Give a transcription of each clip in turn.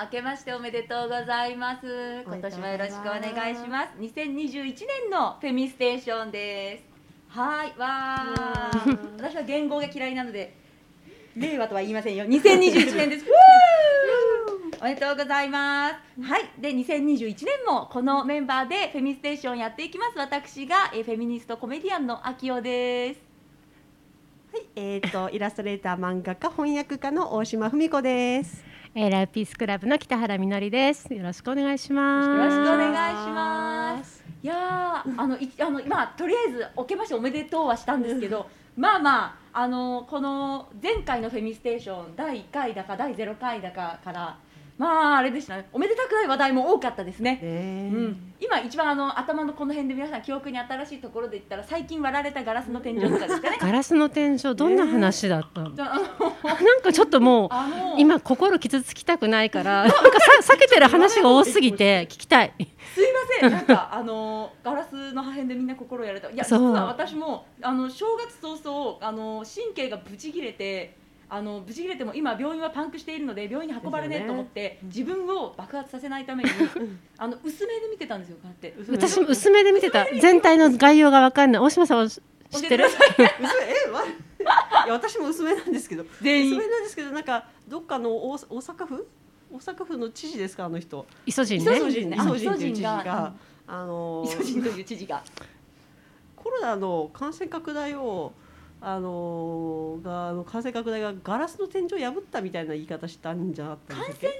明けましておめでとうございます。今年もよろしくお願いします。2021年のフェミステーションです。はいわー。私は言語が嫌いなので令和とは言いませんよ。2021年です。おめでとうございます。はいで2021年もこのメンバーでフェミステーションやっていきます。私がえフェミニストコメディアンの秋代です。はい、えっ、とイラストレーター漫画家翻訳家の大島文子です。えー、ライフピースクラブの北原みのりです。よろしくお願いします。よろしくお願いします。いやーあのいあのまあとりあえずおけましておめでとうはしたんですけど、まあまああのこの前回のフェミステーション第1回だか第0回だかからまああれでしたね。おめでたくない話題も多かったですね。ねうん、今一番あの頭のこの辺で皆さん記憶に新しいところで言ったら最近割られたガラスの天井とかですかね。ガラスの天井どんな話だったの？じゃああのなんかちょっともうあの今心傷つきたくないからなんかさ避けてる話が多すぎて 聞きたい。すいません、なんかあのガラスの破片でみんな心やられた。いや実そうは私もあの正月早々あの神経がブチ切れて。あのブチ切れても今病院はパンクしているので病院に運ばれねえと思って、自分を爆発させないために あの薄めで見てたんですよこうやって。私も薄めで見てた。全体の概要がわかんない。大島さんは知ってる？教えわいや私も薄めなんですけど。全員。薄めなんですけどなんかどっかの大大阪府？大阪府の知事ですかあの人。イソジンイソね。ジンね。イソジンっていう知事ががあのイソジンという知事が。コロナの感染拡大をあのがあの感染拡大がガラスの天井を破ったみたいな言い方したんじゃなかったんですっけ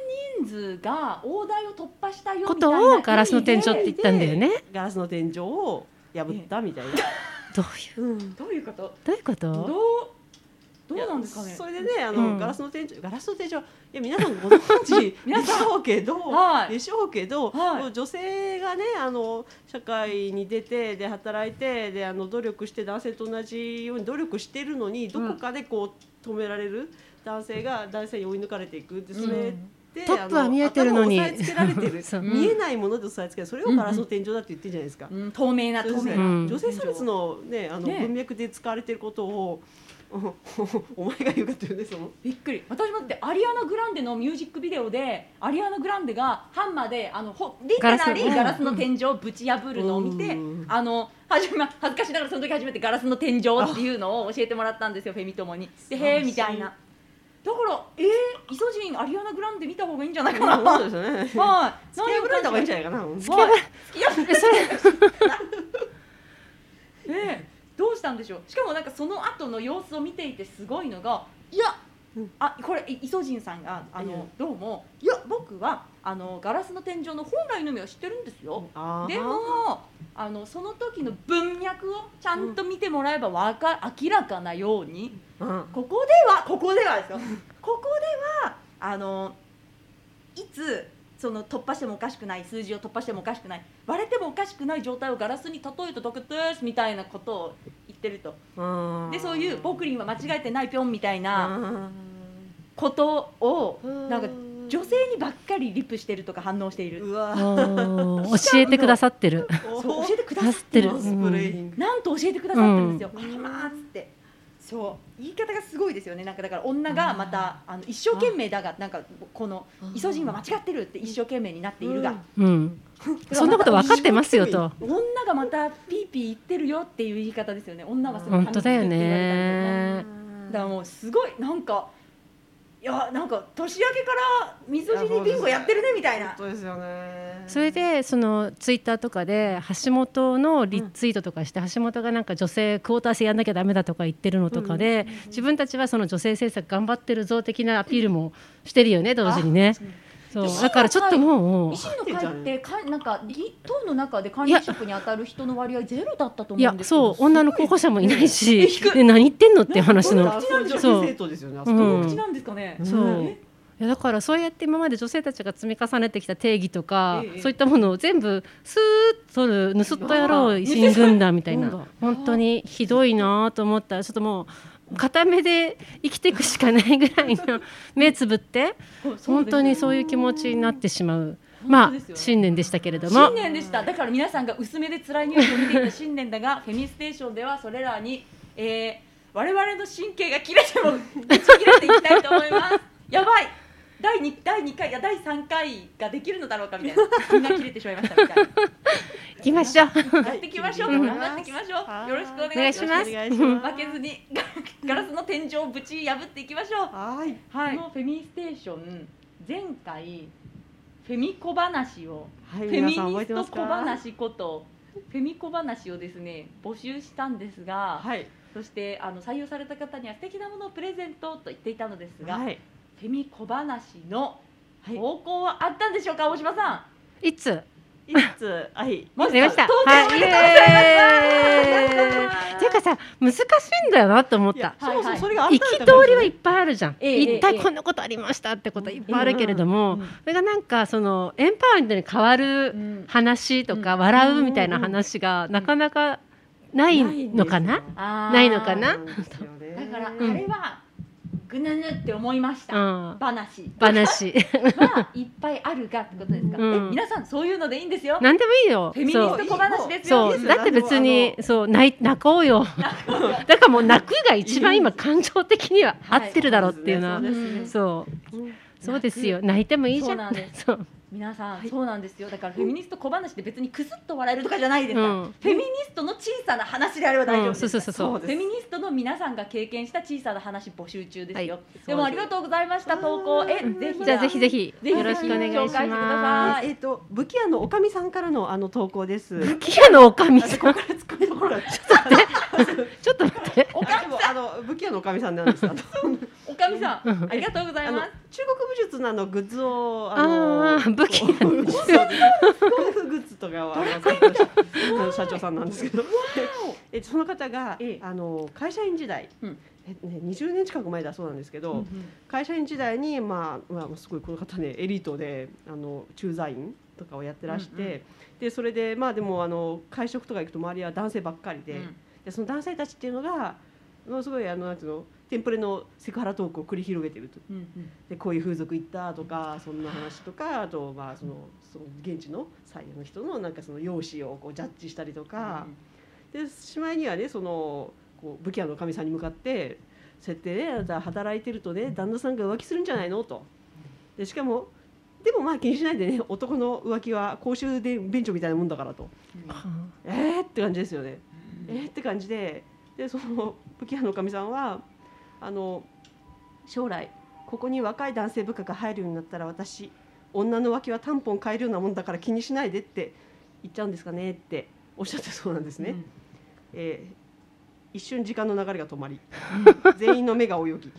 人数が大台を突破したよことをガラスの天井って言ったんだよね。ガラスの天井を破ったみたいな、どういう？うん。でどういうこと？どういうこと？どう？どうなんですかね？それでねあの、うん。ガラスの天井ガラスの天井いや皆さんご存知 皆さんでしょうけど、はい。でしょうけど、はい。女性がねあの社会に出てで働いてであの努力して男性と同じように努力してるのにどこかでこう止められる男性が男性に追い抜かれていく。でそれうんで、トップは見えてるのに。押さえつけられてる。見えないもので押さえつけそれをガラスの天井だって言ってるじゃないですか。うん、透明な透明。な、うん女性差別のねあのね文脈で使われてることを、お前が言うかっていうねそのびっくり。私もだってアリアナ・グランデのミュージックビデオでアリアナ・グランデがハンマーであのほリテラリーガガラスの天井をぶち破るのを見て、うん。あのはじめ恥ずかしながらその時初めてガラスの天井っていうのを教えてもらったんですよフェミ友に。でへえみたいな。だからえー、イソジンアリアナ・グランデ見た方がいいんじゃないかな。はいそうですよね。付き合いぶられた方がいいんじゃないかな。はい付き合い付き合いえどうしたんでしょう？しかもなんかその後の様子を見ていてすごいのがいや、うん。あこれいイソジンさんがあの、うんどうも。いや。僕はあのガラスの天井の本来の意味を知ってるんですよ。でもあのその時の文脈をちゃんと見てもらえばわか明らかなようにうん。ここではここではですよ。ここではあのいつその突破してもおかしくない数字を突破してもおかしくない割れてもおかしくない状態をガラスに例えただけですみたいなことを言ってると。うん。でそういう「僕には間違えてないぴょん」みたいなうん。ことをうん。なんか女性にばっかりリプしてるとか反応している。教えてくださってる。そう教えてくださっててるなんと教えてくださってるんですよ、うん。ありまーっつって。そう。言い方がすごいですよね。なんかだから女がまたあの一生懸命だがなんかこのイソジンは間違ってるって一生懸命になっているが、うん。そんなこと分かってますよと。女がまたピーピー言ってるよっていう言い方ですよね女はすごい本当だよね。だからもうすごいなんかいやなんか年明けからみそ汁ビンゴやってるねみたいな本当ですよねそれでそのツイッターとかで橋本のリツイートとかして、橋本がなんか女性クォーター制やんなきゃダメだとか言ってるのとかで、自分たちはその女性政策頑張ってるぞ的なアピールもしてるよね同時にね。そう。だからちょっともう維新の会ってかなんか議党の中で管理職に当たる人の割合ゼロだったといや思うんですけど。そう。女の候補者もいないし低い で何言ってんのっていう話のあそうですよねあそこ。口なんですかね、そう。えいやだからそうやって今まで女性たちが積み重ねてきた定義とか、ええそういったものを全部スーッと取る盗っ人野郎維新軍団みたいな。本当にひどいなと思ったらちょっともう片目で生きていくしかないぐらいの目つぶって本当にそういう気持ちになってしまう。まあ新年でしたけれども。新年でした。だから皆さんが薄めで辛いニュースを見ていた新年だがフェミステーションではそれらに、えー、我々の神経が切れてもぶち切れていきたいと思います。やばい第二第二回いや第三回ができるのだろうかみたいな みんな切れてしまいましたみたいな。行きましょうやっていきましょう。うん頑張っていきましょう。よろしくお願いします。お願いしますお願いします負けずにガラスの天井をぶち破っていきましょう。はいはい、このフェミステーション前回フェミ小話を、はいフェミニスト小話ことフェミ小話をですね募集したんですが、はいそしてあの採用された方には素敵なものをプレゼントと言っていたのですが、はいフェミ小話のはい。投稿はあったんでしょうか大島さん。いつ？いつ？はい。まず出ました。はい。とうございうかさ難しいんだよなと思った。そうそうそれがあっ行きたんだ通りはいっぱいあるじゃん、ええ一ええ体こんなことありましたってことはいっぱいあるけれども、うんそれがなん。かそのエンパワーメントに変わるうん話とか、うん笑うみたいな話がなかなかないのかな、ないのかな？だからあうん。れはぐぬぬって思いました。うん、話。話。はいっぱいあるがってことですか？うん。え皆さんそういうのでいいんですよ。何でもいいよ。フェミニそうスト小話ですよ。そいう。いですよだって別にそう。泣い泣こうよ。だからもう泣くが一番今感情的には合ってるだろうっていうのは、そうですね。そう。うんそうですよ。泣いてもいいじゃん。そうなんです。そう。皆さん、はい。そうなんですよ。だからフェミニスト小話って別にクスッと笑えるとかじゃないですか。ら。うん。フェミニストの小さな話であれば大丈夫うん。です。そうそうそう。そうそうです。フェミニストの皆さんが経験した小さな話募集中ですよ。はい。でもありがとうございました投稿。えうんぜひ。じゃあぜひぜひ。ぜひよろしくお願いし紹介してくだまさいえっと武器屋のおかみさんからのあの投稿です。すキアのおかみさん？あここから突っ込みどころだ ちょっと待って。おかあでもあの武器屋のおかみさんなんです。あのおかみさうん。ん、ありがとうございます。中国武術のあのグッズをあのー武器屋こうそう功夫グッズとかをあの社長さんなんですけど、えその方がええ。あの会社員時代、うん。えね20年近く前だそうなんですけど、会社員時代にまあまあすごいこの方ねエリートであの駐在員とかをやってらして、うんうん。でそれでまあでもあの会食とか行くと周りは男性ばっかりで。うん。でその男性たちっていうのがものすごいあのなんていうのテンプレのセクハラトークを繰り広げてると。うんうん。でこういう風俗行ったとかそんな話とかあとまあそのその現地の採用の人のなんかその容姿をこうジャッジしたりとか、でしまいにはねそのこう武器屋の神さんに向かって設定であなた働いてるとね旦那さんが浮気するんじゃないの？と。でしかもでもまあ気にしないでね男の浮気は公衆便所みたいなもんだからと。えーって感じですよね。えーって感じででその武器屋のおかみさんはあの将来ここに若い男性部下が入るようになったら私女の脇はタンポン買えるようなもんだから気にしないでって言っちゃうんですかねっておっしゃってそうなんですね。えー一瞬時間の流れが止まり 全員の目が泳ぎ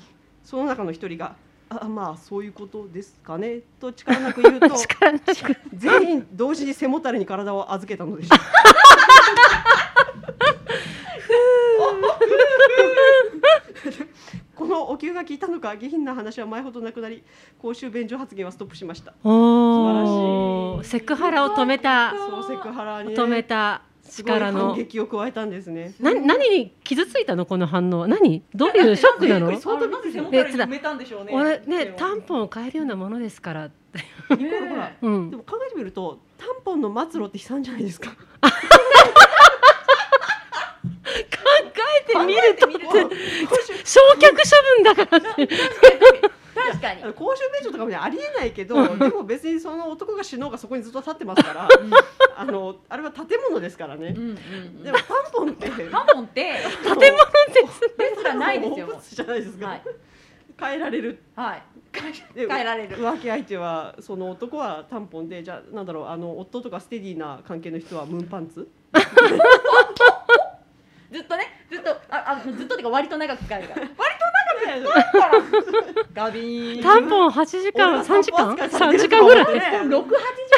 その中の一人が「あまあそういうことですかね」と力なく言うと 全員同時に背もたれに体を預けたのでした。このお灸が効いたのか下品な話は前ほどなくなり公衆便所発言はストップしました。おおセクハラを止めた。そうセクハラに、ね、止めた力の。反撃を加えたんですね。な何に傷ついたの？この反応。何？どういうショックなの？相当なぜ背もたれに埋めたんでしょうね。俺ねタンポンを買えるようなものですから。ってねほらうん。でも考えてみるとタンポンの末路って悲惨じゃないですか。考えてみると考えてみると焼却処分だからって。確かに。公衆便所とかもねありえないけどでも別にその男が死のうがそこにずっと立ってますからあのあれは建物ですからね。うんうんうん。でもタンポンって。タンポンって。建物ですですらないですよ。じゃないですか、はい。変えられる。はい。で変えられる。浮気相手はその男はタンポンでじゃあなんだろうあの夫とかステディな関係の人はムーンパンツ？ずっとねずっとああずっとってか割と長く使えるから。割と長くからガビー。ンタンポン8時間俺は3時間？タンポン扱いされ3てる時間ぐらい？時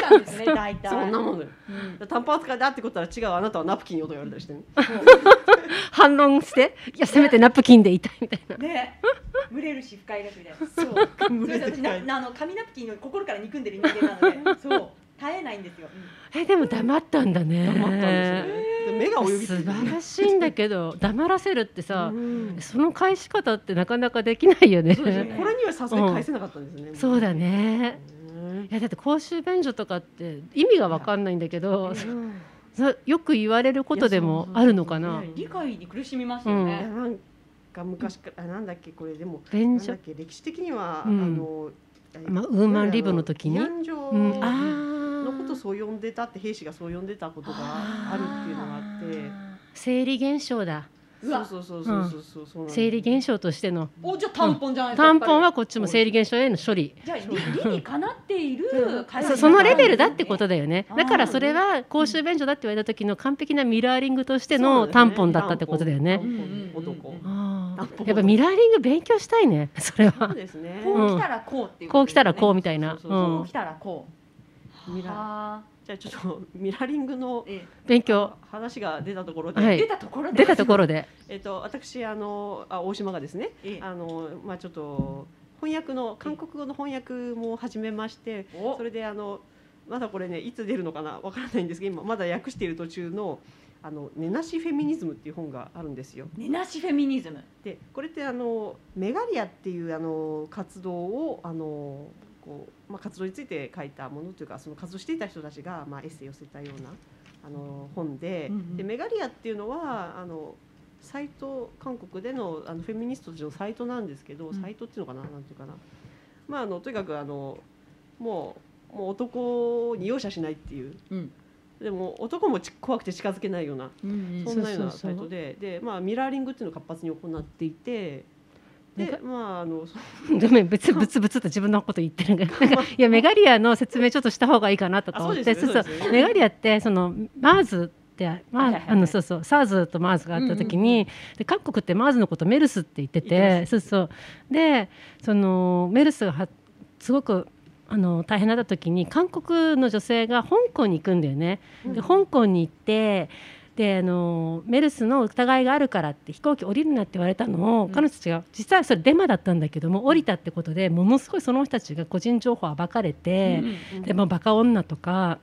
間ですね大体。そんなもんだよ。うん。タンポン扱いだってことは違う。あなたはナプキンよと言われたりして。ね反論して？いやせめてナプキンでいたいみたいな。ね。蒸れるし不快だしみたいな。そう。私あの紙ナプキンを心から憎んでる人間なので。そう。耐えないんですよ、えでも黙ったんだね。黙ったんですよね。で目が泳ぎ素て晴らしいんだけど黙らせるってさ、うん。その返し方ってなかなかできないよね。これにはさすがに返せなかったんですね、そうだね。うん。いやだって公衆便所とかって意味がわかんないんだけどうん。そよく言われることでもあるのかな。いやそう理解に苦しみますよね、なんか昔からあなんだっけこれ。でも便所。歴史的には、うん。あのまあウーマンリブの時に？うん、あのーことをそう呼んでたって兵士がそう呼んでたことがあるっていうのがあって。生理現象だ。うわ。そうそうそうそうそうそうなんです生理現象としての。おじゃあタンポンじゃない。ですかタンポンはこっちも生理現象への処理。りじゃあ理理にかなっているそそのレベルだってことだよね。だからそれは公衆便所だって言われた時の完璧なミラーリングとしてのタンポンだったってことだよね。タンポン男。やっぱミラーリング勉強したいね。それそうはですね。こう来たらこうっていうこう来たらこううみたいな。そうそうそう。うん。こう来たらこうミラじゃあちょっとミラーリングのえ勉強。話が出たところで、はい。え出たところで。出たところで。えっと私あのあ大島がですねええ。あのまあちょっと翻訳の韓国語の翻訳も始めましてお。それであのまだこれねいつ出るのかなわからないんですけど今まだ訳している途中のあの根なしフェミニズムっていう本があるんですよ。根なしフェミニズム。でこれってあのメガリアっていうあの活動をあのこう、まあ、活動について書いたものというかその活動していた人たちが、まあ、エッセイを寄せたようなあの本で,、うんうん。でメガリアっていうのはあのサイト韓国でのあのフェミニストたちのサイトなんですけど、うん。サイトっていうのかななんていうかな、まあ、あのとにかくあのもうもう男に容赦しないっていう。うん。でも男もち怖くて近づけないようなうんそんなようなサイトでで、まあ、ミラーリングっていうのを活発に行っていてでまああのそ ごめん別ブツブツと自分のこと言ってるけどいやメガリアの説明ちょっとした方がいいかなとか思ってあそうそうメガリアってそのマーズってまはいはいはいああのそうそう SARS と MERS があった時に、で韓国って MERS のことメルスって言っててそうそうでそのメルスがはすごくあの大変だった時に韓国の女性が香港に行くんだよね。で香港に行ってであのメルスの疑いがあるからって飛行機降りるなって言われたのを、うん。彼女たちが実はそれデマだったんだけども降りたってことでものすごいその人たちが個人情報を暴かれて、でもバカ女とか、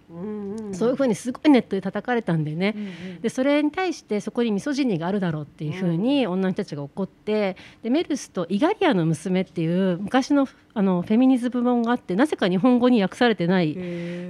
そういうふうにすごいネットで叩かれたんでね、でそれに対してそこにミソジニがあるだろうっていうふうに女の人たちが怒ってでメルスとイガリアの娘っていう昔のあのフェミニズム本があってなぜか日本語に訳されてない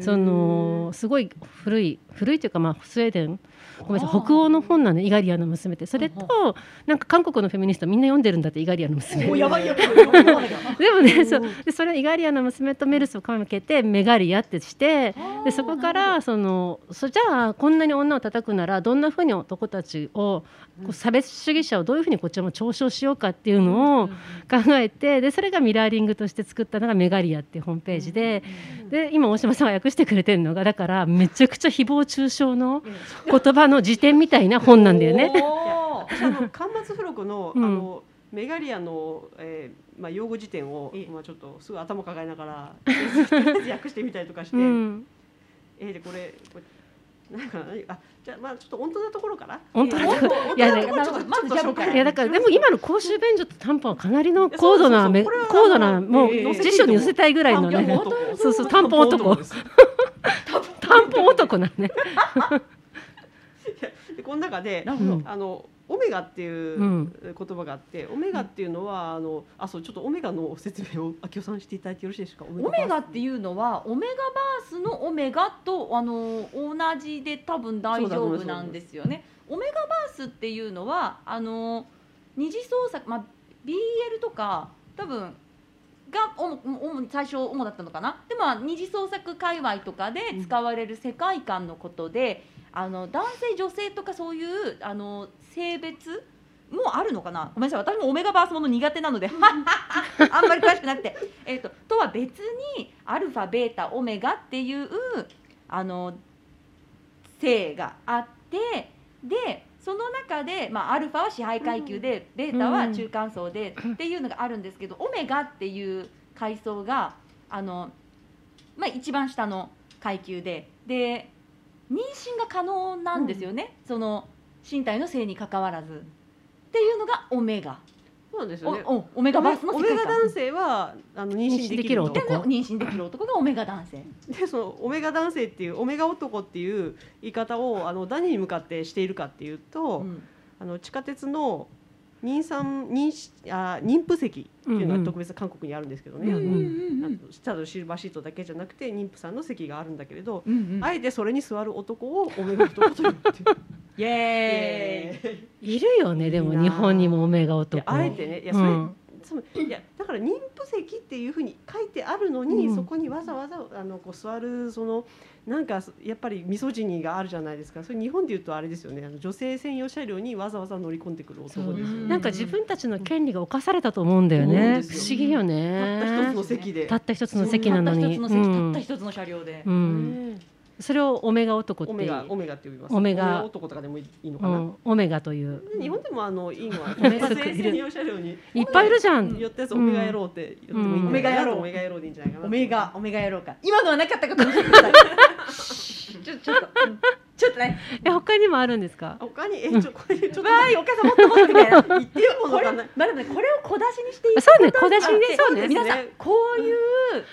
そのすごい古い古いというかまあスウェーデンごめんなさい。北欧の本なのイガリアの娘って。それとなんか韓国のフェミニストみんな読んでるんだってイガリアの娘。でもねそう。でそれイガリアの娘とメルスをかけてメガリアってしてでそこからそのそじゃあこんなに女を叩くならどんなふうに男たちを差別主義者をどういうふうにこっちも嘲笑しようかっていうのを考えてでそれがミラーリングとして作ったのがメガリアっていうホームページでで今大島さんが訳してくれてるのがだからめちゃくちゃ誹謗中傷の言葉の辞典みたいな本なんだよね。あの巻末付録の,、うん。あのメガリアの、えーまあ、用語辞典をえ。え、まあ、ちょっとすぐ頭抱えながら 訳してみたりとかして、うん、えーでこれこれなんかなあじゃあまあちょっと本当なところから？本当なところ。えーいやだからでも今の公衆便所と担保はかなりの高度な高度なもう辞書に載せたいぐらいのねそうそう担保男担保男なんね。でこの中でうん。あのオメガっていううん。言葉があって、オメガっていうのはあのあそうちょっとオメガの説明を秋代さんしていただいてよろしいですか？オオメガってういうのはオメガバースのオメガとあの同じで多分大丈夫なんですよね。オメガバースっていうのはあの二次創作まあ BL とか多分が主主に最初主だったのかな？でもまあ二次創作界隈とかで使われる世界観のことで、あの男性女性とかそういうあの性別もあるのかな？ごめんなさい。私もオメガバースもの苦手なので あんまり詳しくなくて、えー、ととは別にアルファベータオメガっていうあの性があってでその中で、まあ、アルファは支配階級で、ベータは中間層で、っていうのがあるんですけどオメガっていう階層があの、まあ、一番下の階級でで妊娠が可能なんですよね、その身体の性にかかわらず。っていうのがオメガ、そうなんですよね。おおオメガバースのオメガ男性はあの妊娠できる男。で妊娠できる男がオメガ男性。でそのオメガ男性っていうオメガ男っていう言い方をあの何に向かってしているかっていうと、うん。あの地下鉄の妊産妊しあ妊婦席っていうのは特別韓国にあるんですけどね、ただのシルバーシートだけじゃなくて妊婦さんの席があるんだけれど、うんうん。あえてそれに座る男をオメガ男と言ってる イエーイ。いるよねでも日本にもオメガい男やあえてね。いやうそれ、んつまりいやだから妊婦席っていうふうに書いてあるのに、うん。そこにわざわざあのこう座るそのなんかやっぱりミソジニーがあるじゃないですか。それ日本でいうとあれですよね。あの女性専用車両にわざわざ乗り込んでくる男ですよね。なんか自分たちの権利が侵されたと思うんだよ思うんね。不思議よたね。った一つの席で。たった一つの席なのに。たった一つの席、うんたった一つの車両で、うん。ねそれをオメガ男ってオメガオメガって呼びます。オメガ男とかでもいいのかな。うん、オメガという日本でもあのいいのは オメガ女性専用車両にいっぱいいるじゃん。寄ったやつオメガ野郎って言ってもいいうんオメガ野郎オメガ野郎でいいんじゃないかな。オメガオメガやろうか今のはなかったかもしれない ちょちょっと、うんちょっとね。え他にもあるんですか？他に？えちょこれちょっとわーいお母さんもっともっとみたいな言ってよもこれのか。な。まだねこれを小出しにしていくそうね小出しにねそうね。皆さんこういう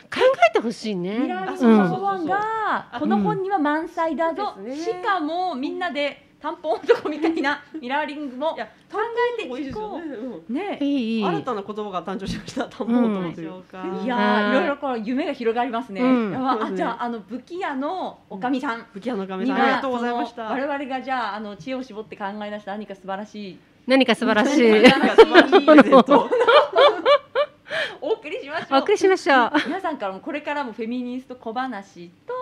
考えてほしいね。ミラーリングそううんそうファンがこの本には満載だぞ、しかもみんなでタンポン男みたいな ミラーリングもいや考えていこね。うねいいいい。新たな言葉が誕生しました。田んぼのというか。うんいやはいろいろこう夢が広がりますね。あじゃああの武器屋のおかみさん吹き矢の神にさんありがはとうございました。我々がじゃああの知恵を絞って考え出した何か素晴らしい何か素晴らしい。お送りしましょう。皆さんからもこれからもフェミニスト小話と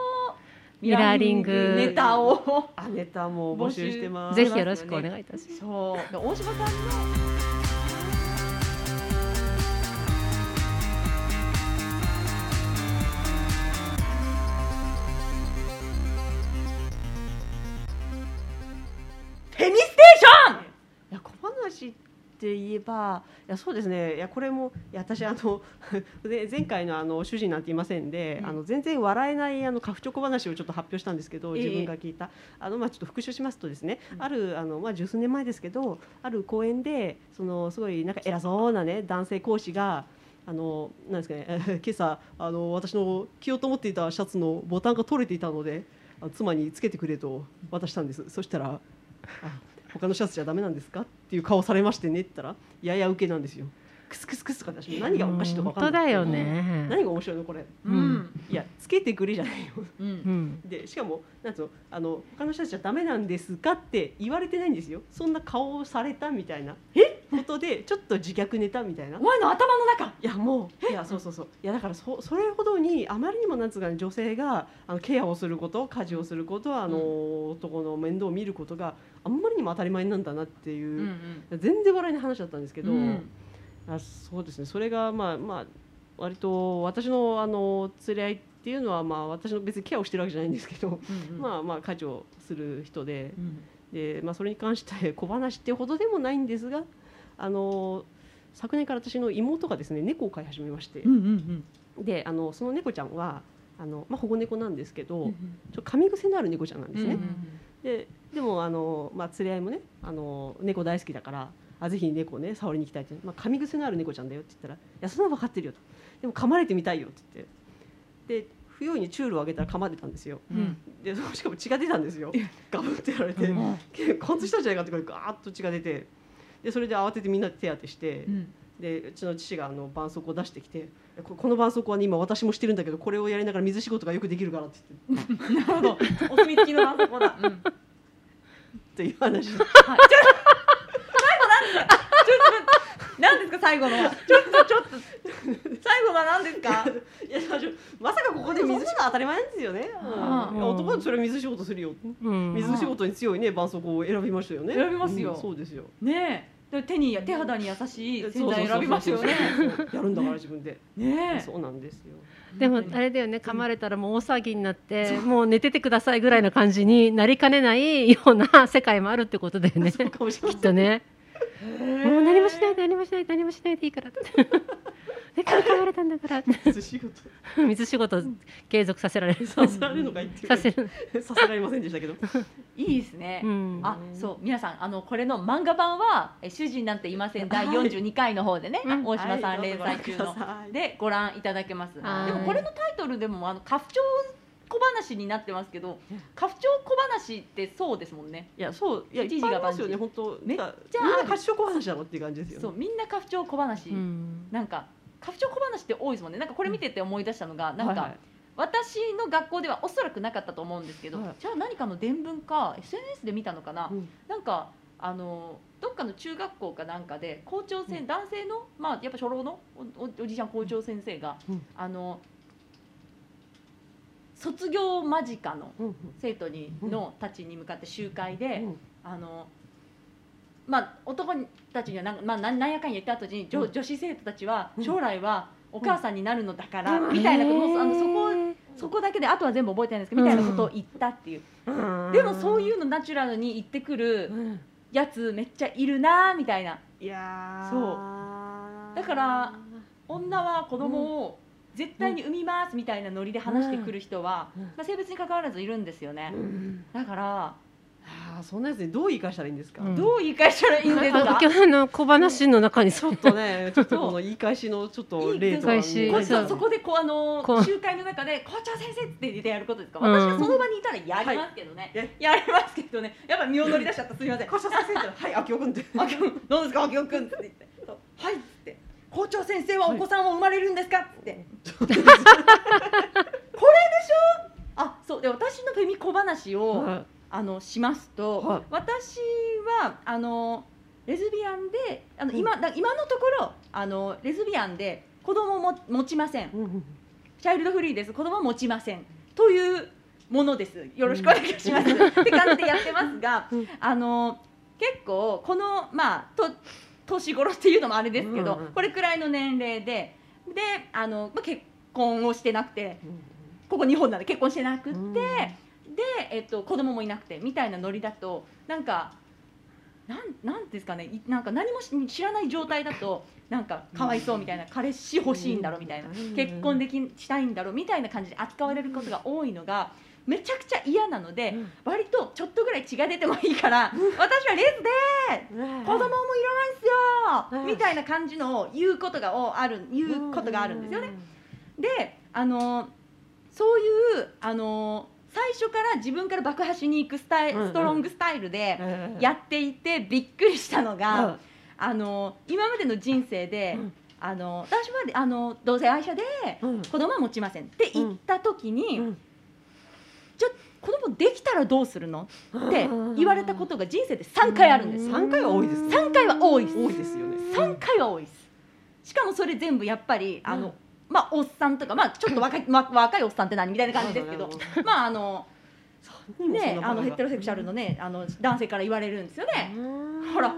ミラーリングネタをあネタも募集してます。ぜひよろしくお願いいたします。そうで大島さんのって言えばいやそうですね。いやこれもいや私あので 前回のあの主人なんていませんで、うんあの全然笑えないあの家父チョコ話をちょっと発表したんですけどええ。自分が聞いた、あのまあちょっと復習しますとですね、うん。あるあのまあ十数年前ですけどある公園でそのすごいなんか偉そうなね男性講師があのなんですかね 今朝あの私の着ようと思っていたシャツのボタンが取れていたので妻につけてくれと渡したんです。そしたらあ他のシャツじゃダメなんですか？っていう顔されましてねって言ったらやや受けなんですよ。クスクスクスとか私も何がおかしいとか分かんない本当だよね。何が面白いのこれ。うん。いやつけてくれじゃないよ。ううん。ん。でしかもなんつうのあの他の人たちじゃダメなんですかって言われてないんですよ。そんな顔をされたみたいな。ことでちょっと自虐ネタみたいな。お前の頭の中。いやもう。いやそうそうそう。いやだからそそれほどにあまりにもなんつうかね女性があのケアをすること家事をすることあの、男の面倒を見ることがあんまりにも当たり前なんだなっていうう、ん全然笑いの話だったんですけど、うん。あそうですね。それがまあまあ割と私のあの連れ合いっていうのはまあ私の別にケアをしてるわけじゃないんですけど、うん まあまあ家事をする人でうんで、まあ、それに関して小話ってほどでもないんですがあの昨年から私の妹がですね猫を飼い始めまして、うんうんであのその猫ちゃんはあの、まあ、保護猫なんですけど、うんちょっと噛み癖のある猫ちゃんなんですね。うんででもあの、まあ、連れ合いもねあの猫大好きだからあぜひ猫ね触りに行きたいって、まあ、噛み癖のある猫ちゃんだよって言ったら「いやそんなの分かってるよ」と「でも噛まれてみたいよ」って言って。で不用意にチュールをあげたら噛まれたんですよ。うん。でしかも血が出たんですよ。ガブってやられて。うん「貫通したんじゃないか」ってからガーッと血が出て。でそれで慌ててみんなで手当てして、うんでうちの父があの絆創膏を出してきて「ここの絆創膏は、ね、今私もしてるんだけどこれをやりながら水仕事がよくできるから」って言ってなるほどお墨付きの絆創膏だうんっていう話はい、ちょ何ですか最後のはちょっとちょっと最後は何ですかいやまさかここで水仕事当たり前ですよね。あうん男だとそれは水仕事するよ。うん。水仕事に強いね絆創膏を選びましたよね。選びますようんそうですよ。ね手に手肌に優しい洗剤選びますよね。やるんだから自分で。ねえ。そうなんですよ。でもあれだよね。噛まれたらもう大騒ぎになってもう寝ててくださいぐらいの感じになりかねないような世界もあるってことだよね。そうかもしれないきっとねもう何もしないで何もしないで何もしないでいいからって。でから噛まれたんだから。水仕事。水仕事継続させられる。させられるのかいさせる、させられませんでしたけど。いいですね、うん、あそう皆さんあのこれの漫画版は「え主人なんていません」第42回の方でね、うん。大島さん連載中の、はいでご覧いただけます。ではい。もこれのタイトルでもあの家父長小話になってますけど家父長小話ってそうですもんね。いやそういやいっぱいありますよね本当。めっちゃみんな褐色話だろっていう感じですよね。そうみんな家父長小話、うん。なんか家父長小話って多いですもんね。なんかこれ見てて思い出したのが、なんか、はいはい。私の学校ではおそらくなかったと思うんですけど、はい。じゃあ何かの伝聞か SNS で見たのかな、うん。なんかあのどっかの中学校かなんかで校長先、男性のまあやっぱ初老のおおおじいちゃん校長先生が、うん。あの卒業間近のうん生徒にのたちに向かって集会で、うんあのまあ男たちにはなんか、まあ、なんやかんや言った後に女,、うん。女子生徒たちはうん。将来はお母さんになるのだから、うん。みたいなことをあのそこそこだけであとは全部覚えてないんですけど、みたいなことを言ったっていう、うん。でもそういうのナチュラルに言ってくるうん。やつめっちゃいるなみたいな。いやー。そう。だから女は子供を絶対に産みますみたいなノリで話してくる人は、うん。まあ、性別に関わらずいるんですよね、うん。だからあーそんなやつにどう言い返したらいいんですか、うん。どう言い返したらいいんですか、あ去年の小話の中にちょっとね。ちょっとこの言い返しのちょっと例とか。そこでこうあの集会の中で「校長先生」って言ってやることですか、うん。私はその場にいたらやりますけどね、はい。やりますけどね。やっぱ身を乗り出しちゃった。すみません。校長先生ってはい秋夫君って。あきょ何ですかあきおくんって言って。はい校長先生はお子さんを生まれるんですか？って、これでしょ？あそう。で私のフェミ小話を、はあのしますと、はい。私はあのレズビアンであの今だ今のところあのレズビアンで子供も持ちません。いうんチャイルドフリーです。子供は持ちません。というものです。よろしくお願いします、って感じでやってますが、うん。あの結構このまあと年頃っていうのもあれですけど、うんうんこれくらいの年齢でであの、まあ、結婚をしてなくてここ日本なんで結婚してなくって、うん。で、えっと、子供もいなくてみたいなノリだとなんかなんなんですかねいなんか何もし知らない状態だとなんかかわいそうみたいな、彼氏欲しいんだろみたいな、うん結婚できしたいんだろみたいな感じで扱われることが多いのがめちゃくちゃ嫌なので、うん。割とちょっとぐらい血が出てもいいから、私はレズで子供もいらないんすよ、うん。みたいな感じのを言うことがおある言うことがあるんですよね。であのそういうあの最初から自分から爆破しに行くスタイうんうん。ストロングスタイルでうんやっていてびっくりしたのが、うん。あの今までの人生で、うん。あの私はあの同性愛者でうん。子供は持ちませんって言った時に、うん子供できたらどうするの？って言われたことが人生で3回あるんです。三回は多いですね。3回は多いです。多いですよね。3回は多いです。しかもそれ全部やっぱりあの、うんまあおっさんとかまあちょっと若い、ま、若いおっさんって何みたいな感じですけどまああのねあのヘテロセクシャルのねあの男性から言われるんですよね、ほらわ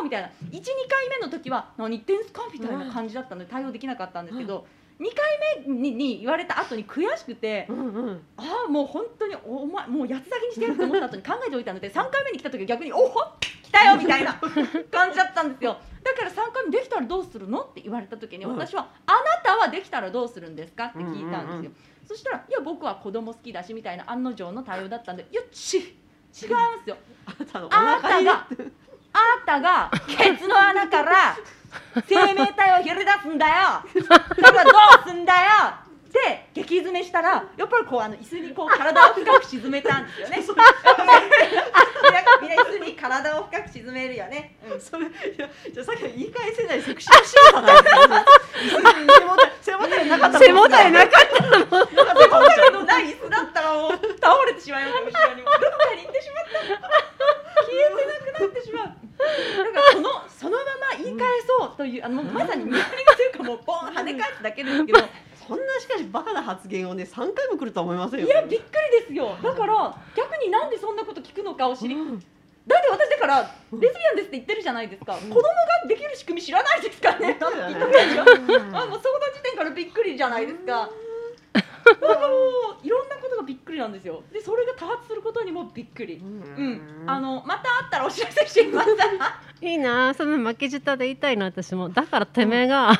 ーみたいな。12回目の時は何言ってんすか？みたいな感じだったので対応できなかったんですけど、2回目にに言われた後に悔しくて、うんうん。ああもう本当にお前もう八つ咲きにしてやると思った後に考えておいたので3回目に来た時は逆におほ来たよみたいな 感じだったんですよ。だから3回目できたらどうするのって言われた時にうん私は「あなたはできたらどうするんですか?」って聞いたんですよ、そしたら「いや僕は子供好きだし」みたいな案の定の対応だったんで「いやち違いますよ。あなたがあなたがケツの穴から生命体をひり出すんだよ。だからどうすんだよ。って激詰めしたらやっぱりこうあの椅子にこう体を深く沈めたんですよね。みんな椅子に体を深く沈めるよね、うん。それいやじゃあさっきの言い返せないセクシーシーさなんですよね背もたれなかった背もたれなかった背もたれのない椅子だったらもう倒れてしまいます後ろにもどっかに行ってしまった消えてなくなってしまうだからそのそのまま言い返そうというあのもうまさに見張りがというかもうボン跳ね返すだけですけどそんなしかしバカな発言をね三回も来るとは思いませんよいやびっくりですよだから逆になんでそんなこと聞くのかを知り、うんだって私だからレズビアンですって言ってるじゃないですか、子供ができる仕組み知らないですからねそうだよね言ったでしょあもうそこの時点からびっくりじゃないですか。だからもういろんなことがびっくりなんですよ。でそれが多発することにもびっくり。うん。あのまた会ったらお知らせしてみます。いいなその負け舌で言いたいな私も。だからてめえが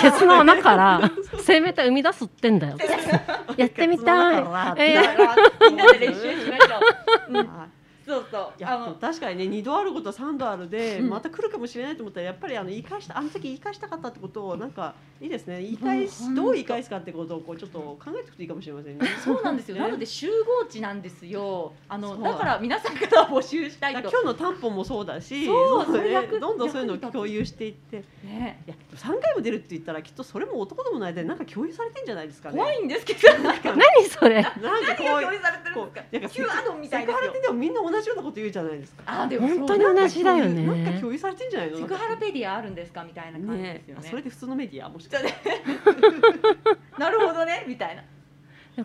ケツの穴から生命体生み出すってんだよ。やってみたい。えみんなで練習しましょう。うん、あそうそう。いやあの確かにね二度あること三度あるで、うんまた来るかもしれないと思ったらやっぱりあの言い返したあの時言い返したかったってことをなんかいいですね言い返し、うんどう言い返すかってことをこうちょっと考えておくといいかもしれませんね。そうなんですよ。ねなので集合地なんですよ。あのだから皆さんから募集したい。今日の担保もそうだしそうそうねどんどんそういうのを共有していってね。いや3回も出るって言ったらきっとそれも男どもの間でなんか共有されてんじゃないですかね。怖いんですけど。何それなんかこう何が共有されてるんですか？なんかセクハラってでもみんな同じようなこと言うじゃないですか。あでも本当に同じだよね。なんか共有されてんじゃないの？セクハラペディアあるんですか？みたいな感じでねすよね。あそれで普通のメディアもしかして。なるほどねみたいな。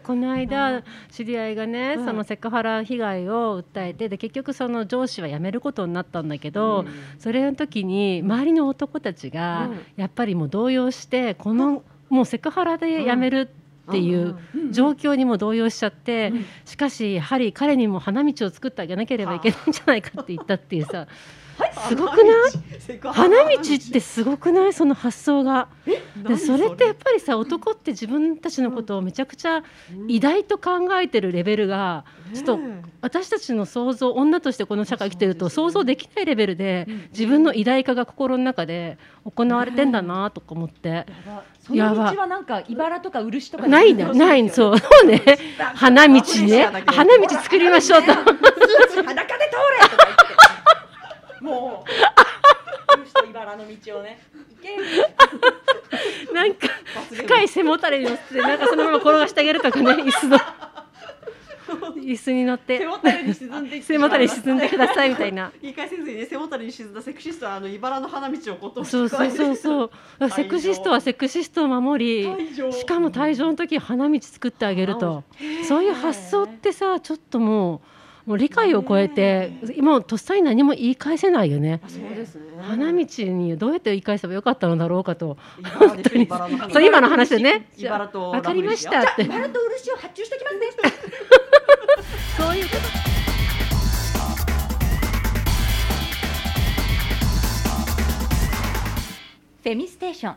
この間知り合いがね、うん。そのセクハラ被害を訴えてで結局その上司は辞めることになったんだけど、うん。それの時に周りの男たちがうん。やっぱりもう動揺してこのもうセクハラで辞めるっていう状況にも動揺しちゃって、うん。しかしやはり彼にも花道を作ってあげなければいけないんじゃないかって言ったっていうさすごくない？花道ってすごくない？その発想が。でそれ？ってやっぱりさ男って自分たちのことをめちゃくちゃ偉大と考えてるレベルがちょっと私たちの想像女としてこの社会生きてると想像できないレベルで自分の偉大化が心の中で行われてんだなとか思って。その道はなんか茨とか漆とかないんだよない ん そうそうね。花道ね。花道作りましょうと。裸で通れもう。漆と茨の道をね。いけ。るなんか深い背もたれに乗ってなんかそのまま転がしてあげるとかね 椅子の。椅子に乗って。背もたれに沈んでいって背もたれに沈んでくださいみたいな。言い返せずにね背もたれに沈んだセクシストはあの茨の花道をことそうそうそうそう。セクシストはセクシストを守りしかも退場の時花道作ってあげると。そういう発想ってさちょっともうもう理解を超えて今とっさに何も言い返せないよね。あそうですね。花道にどうやって言い返せばよかったのだろうかと。茨でしょ茨の花道そう今の話でね茨とわかりましたって。茨と漆を発注してきますねそういうこと。フェミステーション。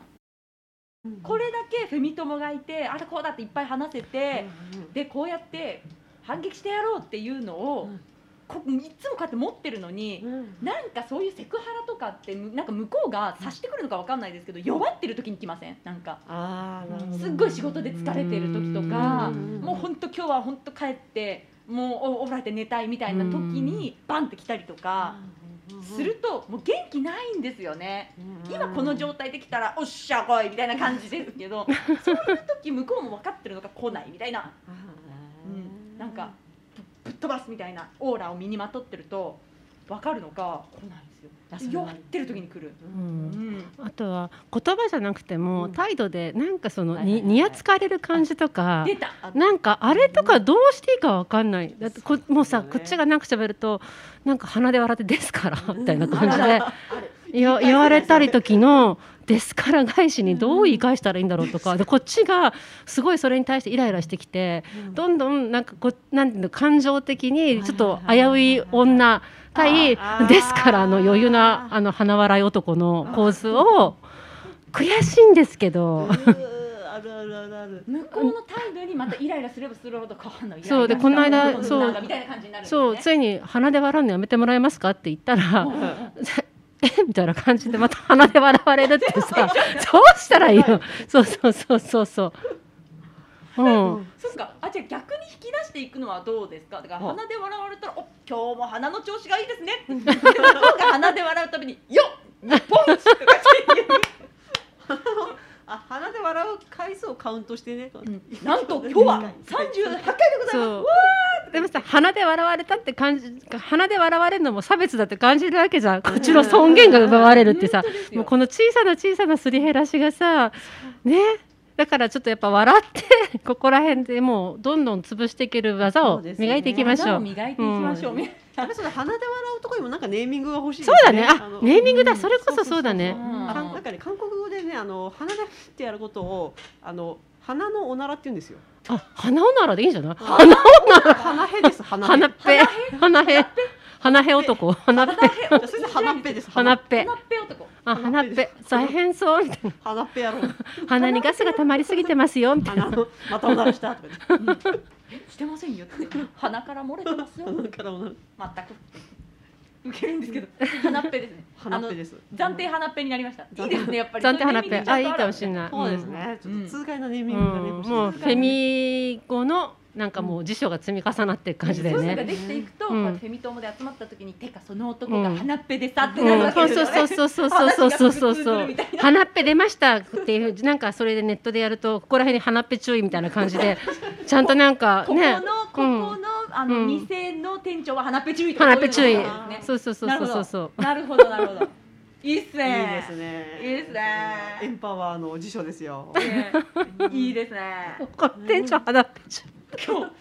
これだけフェミ友がいてあれこうだっていっぱい話せて、でこうやって反撃してやろうっていうのを、うん。こいつもこうやって持ってるのに、なんかそういうセクハラとかってなんか向こうが察してくるのかわかんないですけど弱ってる時に来ません？なんか。すっごい仕事で疲れてる時とかうん。もう本当今日は本当帰ってもうおお風呂入って寝たいみたいな時にバンって来たりとかするともう元気ないんですよね。今この状態で来たら「おっしゃ来い」みたいな感じですけど そういう時向こうも分かってるのか来ないみたいな、うん、なんかぶぶっ飛ばすみたいなオーラを身にまとってると分かるのか来ないんですよ。弱ってる時に来る、ううん。ん、あとは言葉じゃなくてもうん。態度でなんかそのににやつかれる感じとかなんかあれとかどうしていいかわかんない。だってこもうさこっちがなんか喋るとなんか鼻で笑ってですからみたいな感じで言われたり時のですから返しにどう言い返したらいいんだろうとか でこっちがすごいそれに対してイライラしてきてどんどんなんかこなんていうの感情的にちょっと危うい女対ですからの余裕なあの鼻笑い男の構図を悔しいんですけど。あるあるあるある。向こうの態度にまたイライラすればするほど変わんのイライラそうでこの間そう。なんかみたいな感じになるんですね。そうついに鼻で笑うのやめてもらえますかって言ったらうんうんうんえ？みたいな感じでまた鼻で笑われるってさ。どうしたらいいのそうそうそうそうそう。うん、そっか。あじゃあ逆に引き出していくのはどうですか？だからは鼻で笑われたら「お今日も鼻の調子がいいですね」鼻で笑うたびに「よっ！日本一!」とかっていうあ鼻で笑う回数をカウントしてね、うん。なんと今日は 38回でございます。そう。でもさ鼻で笑われたって感じ鼻で笑われるのも差別だって感じるわけじゃん。こっちの尊厳が奪われるってさもうこの小さな小さなすり減らしがさねだからちょっとやっぱ笑ってここら辺でもうどんどん潰していける技を磨いていきまし技ょう。を磨いていきましょう、うん。やっぱりその鼻で笑うところにもなんかネーミングが欲しいですそうだね。あのネーミングだ。うん。それこそそうだね。なんかね韓国語でねあの鼻でってやることをあの鼻のおならって言うんですよ。あ鼻おならでいいんじゃない？鼻鼻へです鼻へ。鼻っぺ鼻へ鼻へ男。鼻っぺそれで鼻っぺです。鼻っぺ。鼻っぺ男。あ鼻っぺ。大変そう。みたいな鼻っぺやろう鼻にガスが溜まりすぎてますよみたいな。またおならしたとか言ってえしてませんよって鼻から漏れてますよ。鼻からおなら。全く受けるんですけど。鼻っぺですね。鼻っぺです。暫定鼻っぺになりました。いいですねやっぱり。暫定鼻っぺ。あい。いかもしれない。そうですね。ちょっと痛快なネーミうングがねもうフェミ語のなんかもう辞書が積み重なってる感じだよね。そういうのができていくと、うん。こうやってフェミ友で集まった時にてかその男がうん。鼻っぺでさってうなるわん、そうけですよね、そうそうそうそうそうそうそう鼻っぺ出ましたっていうなんかそれでネットでやるとここら辺に鼻っぺ注意みたいな感じで ちゃんとなんかここの、ねここのあの、うん。店の店長は鼻っぺ注意とか鼻っぺ注意。そうそうそうそうそうそう。なるほど。なるほどいいっすいいねですね。いいですね。エンパワーの辞書ですよ。ね。いいですね。店長鼻っぺ注意今日。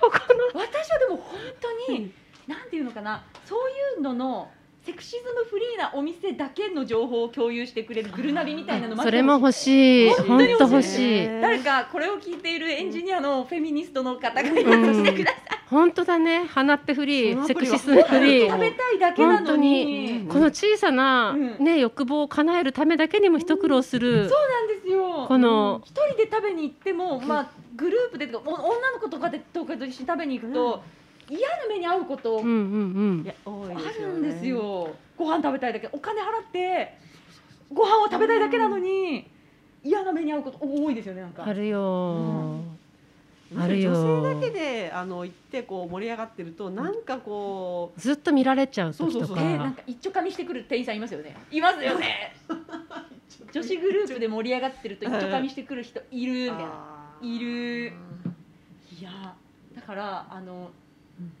ここの。私はでも本当に、なんていうのかな。そういうののセクシズムフリーなお店だけの情報を共有してくれるグルナビみたいなのそれも欲しい。本当本に欲しい。誰かこれを聞いているエンジニアのフェミニストの方がいらしてください、本当だね。鼻っぺフリーセクシスムフリ食べーたいだけなのに。この小さなうん。ね欲望を叶えるためだけにも一苦労する。そうなんですよこの一人で食べに行っても、まあ、グループでとかお女の子とかでとかと一緒に食べに行くと、嫌な目に遭うことうんうんいや多いあですよね。るんですよ。ご飯食べたいだけ。お金払ってご飯を食べたいだけなのに嫌な目に遭うこと多いですよねなんか。うんあるよ。うん。あるよ。女性だけであの行ってこう盛り上がってるとなんかこずっと見られちゃう時とそうそうそう。えーなんかか一丁かみしてくる店員さんいますよね。いますよね 女子グループで盛り上がってると一丁かみしてくる人いるみうたいな。いる。いやだからあの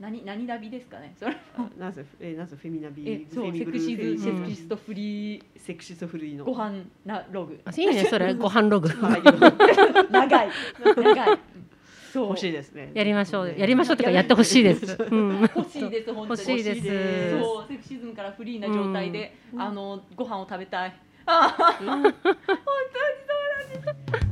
何何ナビですかね？それ。あなんせえなんせフェミナビえそうフェミグルセクシズセクシストフリー。セクシストフリーの。ご飯なログ。あいいねそれ。ご飯ログ。は い長い。長い。そう。欲しいですね。やりましょう。やりましょうとかやってほしいです。う。ん。欲しいです本当に。欲しいです。欲しいです。そうセクシズムからフリーな状態で、うん。あのご飯を食べたいあー本当にそうなんです。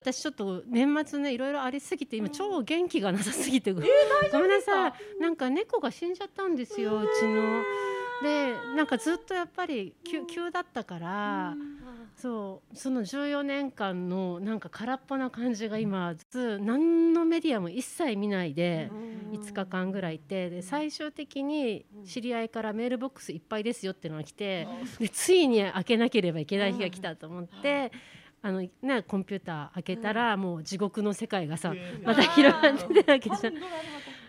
私ちょっと年末ねいろいろありすぎて今超元気がなさすぎて、ごめんなさい。なんか猫が死んじゃったんですよ。うちの。でなんかずっとやっぱり急急だったから、そうその14年間のなんか空っぽな感じが今ず何のメディアも一切見ないで。5日間ぐらいいてで最終的に知り合いからメールボックスいっぱいですよっていうのが来てでついに開けなければいけない日が来たと思ってあの、ね、コンピューター開けたらもう地獄の世界がさまた広がってるわけじゃん。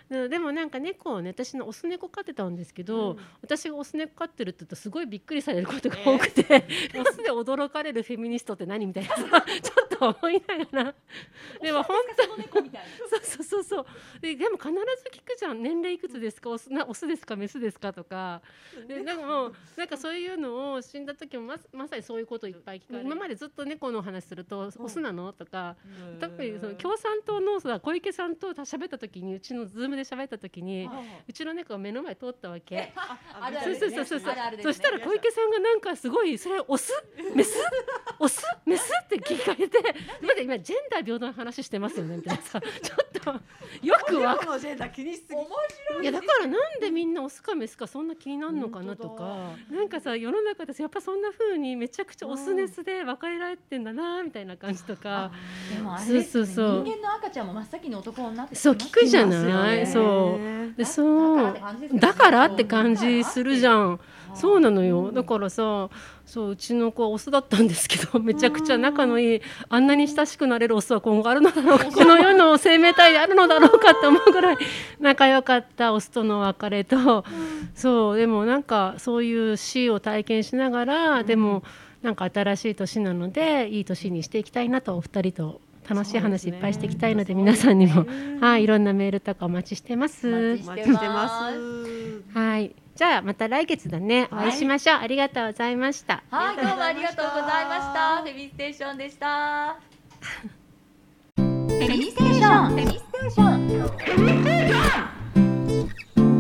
ででもなんか猫をね私のオス猫飼ってたんですけど、私がオス猫飼ってるって言うとすごいびっくりされることが多くて、オスで驚かれるフェミニストって何みたいなさ ちょっと思いながら。でも本その猫みたいな。そうそうそう。そう。ででも必ず聞くじゃん。年齢いくつですか？オスなオスですか？メスですか？とか。でなんかもうなんかそういうのを死んだ時もままさにそういうことをいっぱい聞かれる今までずっと猫の話するとオスなの？とか。特にその共産党のさ小池さんと喋った時にうちのズームで喋った時にうちの猫が目の前通ったわけ。そうそうそうそう。そしたら小池さんがなんかすごいそれオスメス？オス？メス？って聞かれてまだ今ジェンダー平等の話してますよねみたいなさ。ちょっとよくわかのジェンダー気にしすぎ。面白いいやだからなんでみんなオスかメスかそんな気になるのかなとか。なんかさ世の中でやっぱそんな風にめちゃくちゃオスメスで分かれられてんだなみたいな感じとか。でもあれですね。そうそうそう。人間の赤ちゃんも真っ先に男女ってそう聞くじゃない？ねそう。でだそう。だからって感じするじゃん。そうなのよ。だからさそううちの子はオスだったんですけどめちゃくちゃ仲のいいあんなに親しくなれるオスは今後あるのだろうか。この世の生命体であるのだろうかって思うぐらい 仲良かったオスとの別れと。そう。でもなんかそういう死を体験しながらでもなんか新しい年なのでいい年にしていきたいなとお二人と楽しい話いっぱいしていきたいので皆さんにもはいいろんなメールとかお待ちしてます。おお待ちしてます。はい。じゃあまた来月だね。お会いしましょう。ありがとうございました。はい、どうもありがとうございました。フェミステーションでした。フェミステーション、フェミステーション。